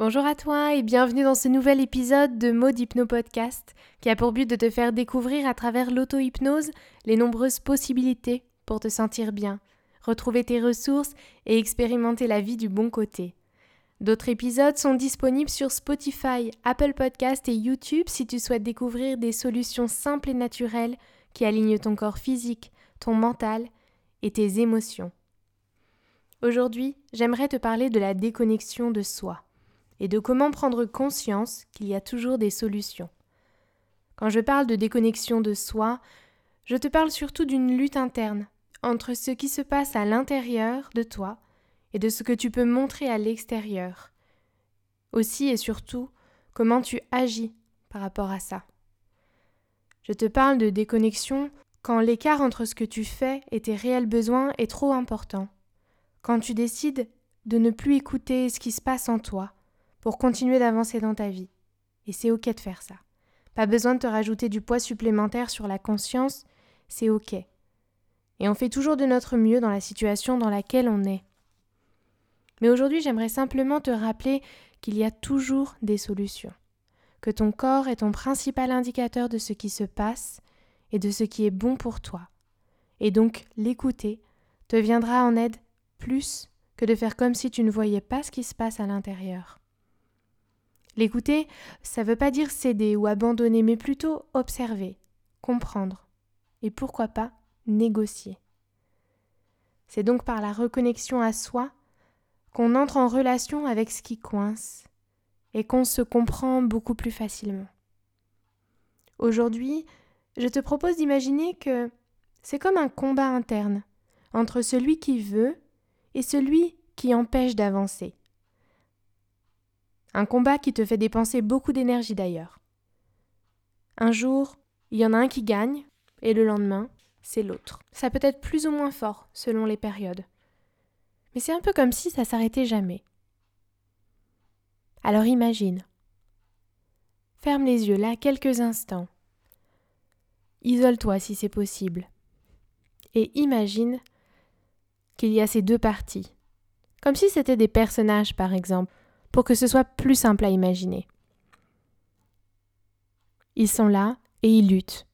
Bonjour à toi et bienvenue dans ce nouvel épisode de Mode Hypno Podcast qui a pour but de te faire découvrir à travers l'auto-hypnose les nombreuses possibilités pour te sentir bien, retrouver tes ressources et expérimenter la vie du bon côté. D'autres épisodes sont disponibles sur Spotify, Apple Podcast et YouTube si tu souhaites découvrir des solutions simples et naturelles qui alignent ton corps physique, ton mental et tes émotions. Aujourd'hui, j'aimerais te parler de la déconnexion de soi et de comment prendre conscience qu'il y a toujours des solutions. Quand je parle de déconnexion de soi, je te parle surtout d'une lutte interne entre ce qui se passe à l'intérieur de toi et de ce que tu peux montrer à l'extérieur. Aussi et surtout, comment tu agis par rapport à ça. Je te parle de déconnexion quand l'écart entre ce que tu fais et tes réels besoins est trop important. Quand tu décides de ne plus écouter ce qui se passe en toi pour continuer d'avancer dans ta vie. Et c'est ok de faire ça. Pas besoin de te rajouter du poids supplémentaire sur la conscience, c'est ok. Et on fait toujours de notre mieux dans la situation dans laquelle on est. Mais aujourd'hui, j'aimerais simplement te rappeler qu'il y a toujours des solutions, que ton corps est ton principal indicateur de ce qui se passe et de ce qui est bon pour toi. Et donc, l'écouter te viendra en aide plus que de faire comme si tu ne voyais pas ce qui se passe à l'intérieur. L'écouter, ça ne veut pas dire céder ou abandonner, mais plutôt observer, comprendre et pourquoi pas négocier. C'est donc par la reconnexion à soi qu'on entre en relation avec ce qui coince et qu'on se comprend beaucoup plus facilement. Aujourd'hui, je te propose d'imaginer que c'est comme un combat interne entre celui qui veut et celui qui empêche d'avancer. Un combat qui te fait dépenser beaucoup d'énergie d'ailleurs. Un jour, il y en a un qui gagne, et le lendemain, c'est l'autre. Ça peut être plus ou moins fort selon les périodes. Mais c'est un peu comme si ça s'arrêtait jamais. Alors imagine. Ferme les yeux là quelques instants. Isole-toi si c'est possible. Et imagine qu'il y a ces deux parties. Comme si c'était des personnages, par exemple pour que ce soit plus simple à imaginer. Ils sont là et ils luttent.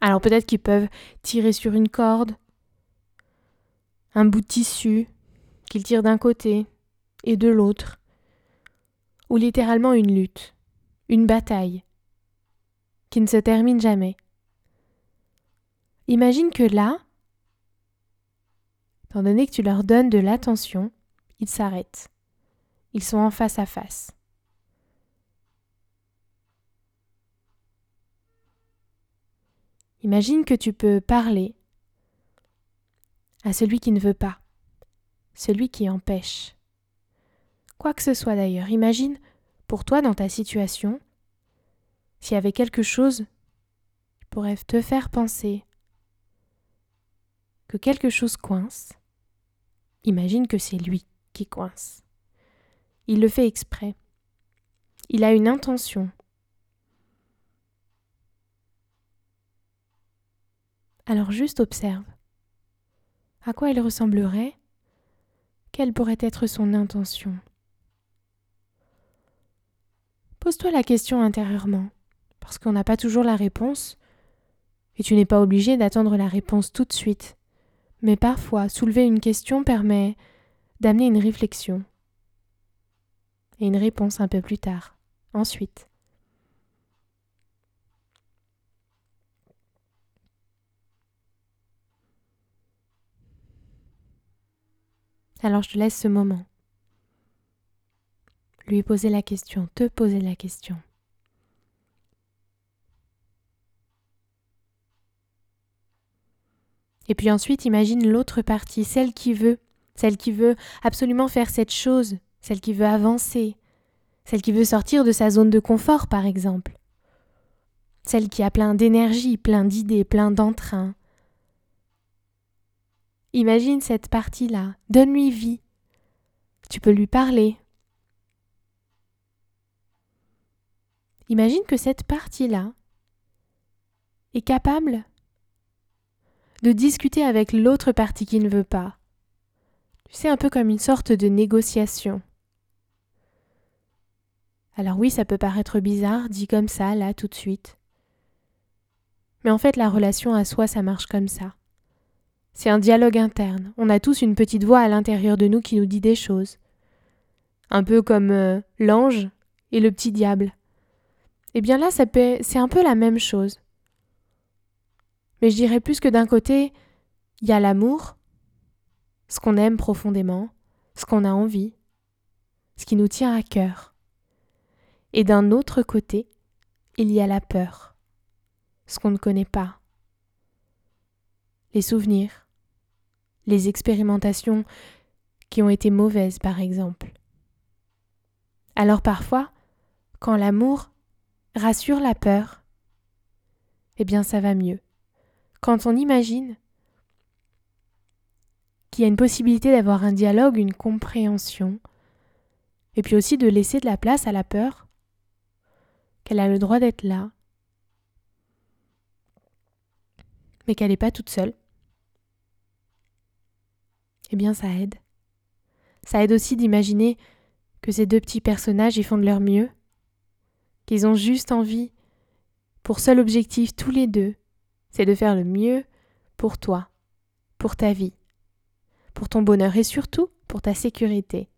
Alors peut-être qu'ils peuvent tirer sur une corde, un bout de tissu qu'ils tirent d'un côté et de l'autre, ou littéralement une lutte, une bataille qui ne se termine jamais. Imagine que là, étant donné que tu leur donnes de l'attention, ils s'arrêtent. Ils sont en face à face. Imagine que tu peux parler à celui qui ne veut pas, celui qui empêche. Quoi que ce soit d'ailleurs, imagine pour toi dans ta situation, s'il y avait quelque chose qui pourrait te faire penser que quelque chose coince, imagine que c'est lui qui coince. Il le fait exprès. Il a une intention. Alors juste observe. À quoi il ressemblerait? Quelle pourrait être son intention? Pose-toi la question intérieurement, parce qu'on n'a pas toujours la réponse, et tu n'es pas obligé d'attendre la réponse tout de suite. Mais parfois, soulever une question permet d'amener une réflexion et une réponse un peu plus tard. Ensuite. Alors je te laisse ce moment. Lui poser la question, te poser la question. Et puis ensuite, imagine l'autre partie, celle qui veut, celle qui veut absolument faire cette chose celle qui veut avancer, celle qui veut sortir de sa zone de confort par exemple, celle qui a plein d'énergie, plein d'idées, plein d'entrain. Imagine cette partie-là, donne-lui vie. Tu peux lui parler. Imagine que cette partie-là est capable de discuter avec l'autre partie qui ne veut pas. C'est un peu comme une sorte de négociation. Alors oui, ça peut paraître bizarre, dit comme ça, là, tout de suite. Mais en fait, la relation à soi, ça marche comme ça. C'est un dialogue interne. On a tous une petite voix à l'intérieur de nous qui nous dit des choses. Un peu comme euh, l'ange et le petit diable. Eh bien là, c'est un peu la même chose. Mais je dirais plus que d'un côté, il y a l'amour, ce qu'on aime profondément, ce qu'on a envie, ce qui nous tient à cœur. Et d'un autre côté, il y a la peur, ce qu'on ne connaît pas, les souvenirs, les expérimentations qui ont été mauvaises par exemple. Alors parfois, quand l'amour rassure la peur, eh bien ça va mieux. Quand on imagine qu'il y a une possibilité d'avoir un dialogue, une compréhension, et puis aussi de laisser de la place à la peur, qu'elle a le droit d'être là, mais qu'elle n'est pas toute seule, eh bien ça aide. Ça aide aussi d'imaginer que ces deux petits personnages y font de leur mieux, qu'ils ont juste envie, pour seul objectif tous les deux, c'est de faire le mieux pour toi, pour ta vie, pour ton bonheur et surtout pour ta sécurité.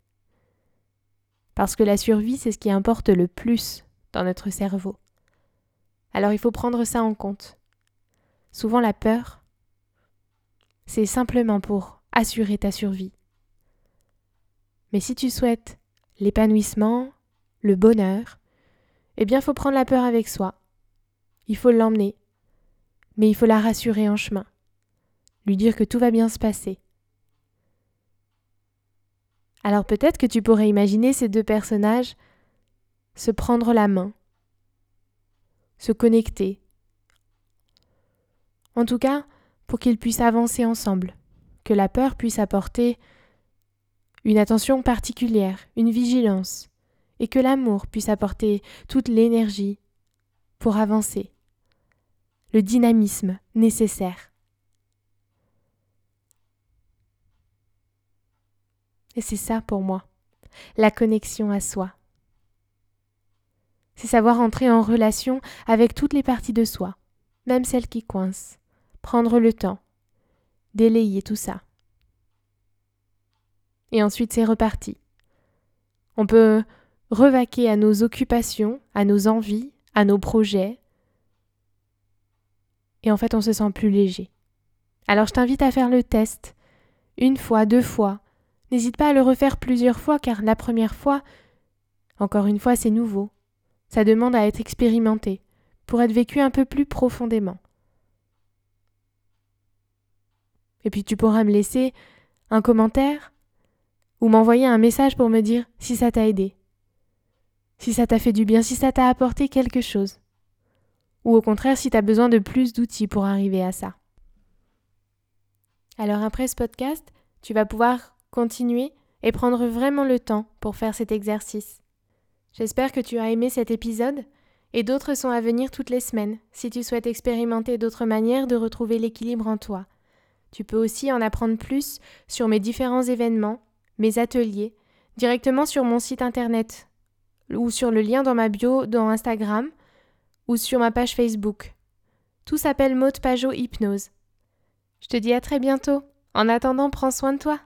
Parce que la survie, c'est ce qui importe le plus dans notre cerveau. Alors il faut prendre ça en compte. Souvent la peur, c'est simplement pour assurer ta survie. Mais si tu souhaites l'épanouissement, le bonheur, eh bien, faut prendre la peur avec soi. Il faut l'emmener. Mais il faut la rassurer en chemin. Lui dire que tout va bien se passer. Alors peut-être que tu pourrais imaginer ces deux personnages se prendre la main, se connecter. En tout cas, pour qu'ils puissent avancer ensemble, que la peur puisse apporter une attention particulière, une vigilance, et que l'amour puisse apporter toute l'énergie pour avancer, le dynamisme nécessaire. Et c'est ça pour moi, la connexion à soi. C'est savoir entrer en relation avec toutes les parties de soi, même celles qui coincent, prendre le temps, délayer tout ça. Et ensuite c'est reparti. On peut revaquer à nos occupations, à nos envies, à nos projets. Et en fait, on se sent plus léger. Alors je t'invite à faire le test. Une fois, deux fois. N'hésite pas à le refaire plusieurs fois car la première fois, encore une fois, c'est nouveau. Ça demande à être expérimenté pour être vécu un peu plus profondément. Et puis tu pourras me laisser un commentaire ou m'envoyer un message pour me dire si ça t'a aidé si ça t'a fait du bien, si ça t'a apporté quelque chose. Ou au contraire, si tu as besoin de plus d'outils pour arriver à ça. Alors après ce podcast, tu vas pouvoir continuer et prendre vraiment le temps pour faire cet exercice. J'espère que tu as aimé cet épisode et d'autres sont à venir toutes les semaines si tu souhaites expérimenter d'autres manières de retrouver l'équilibre en toi. Tu peux aussi en apprendre plus sur mes différents événements, mes ateliers, directement sur mon site internet ou sur le lien dans ma bio dans Instagram ou sur ma page Facebook. Tout s'appelle Maud Pajot Hypnose. Je te dis à très bientôt. En attendant, prends soin de toi.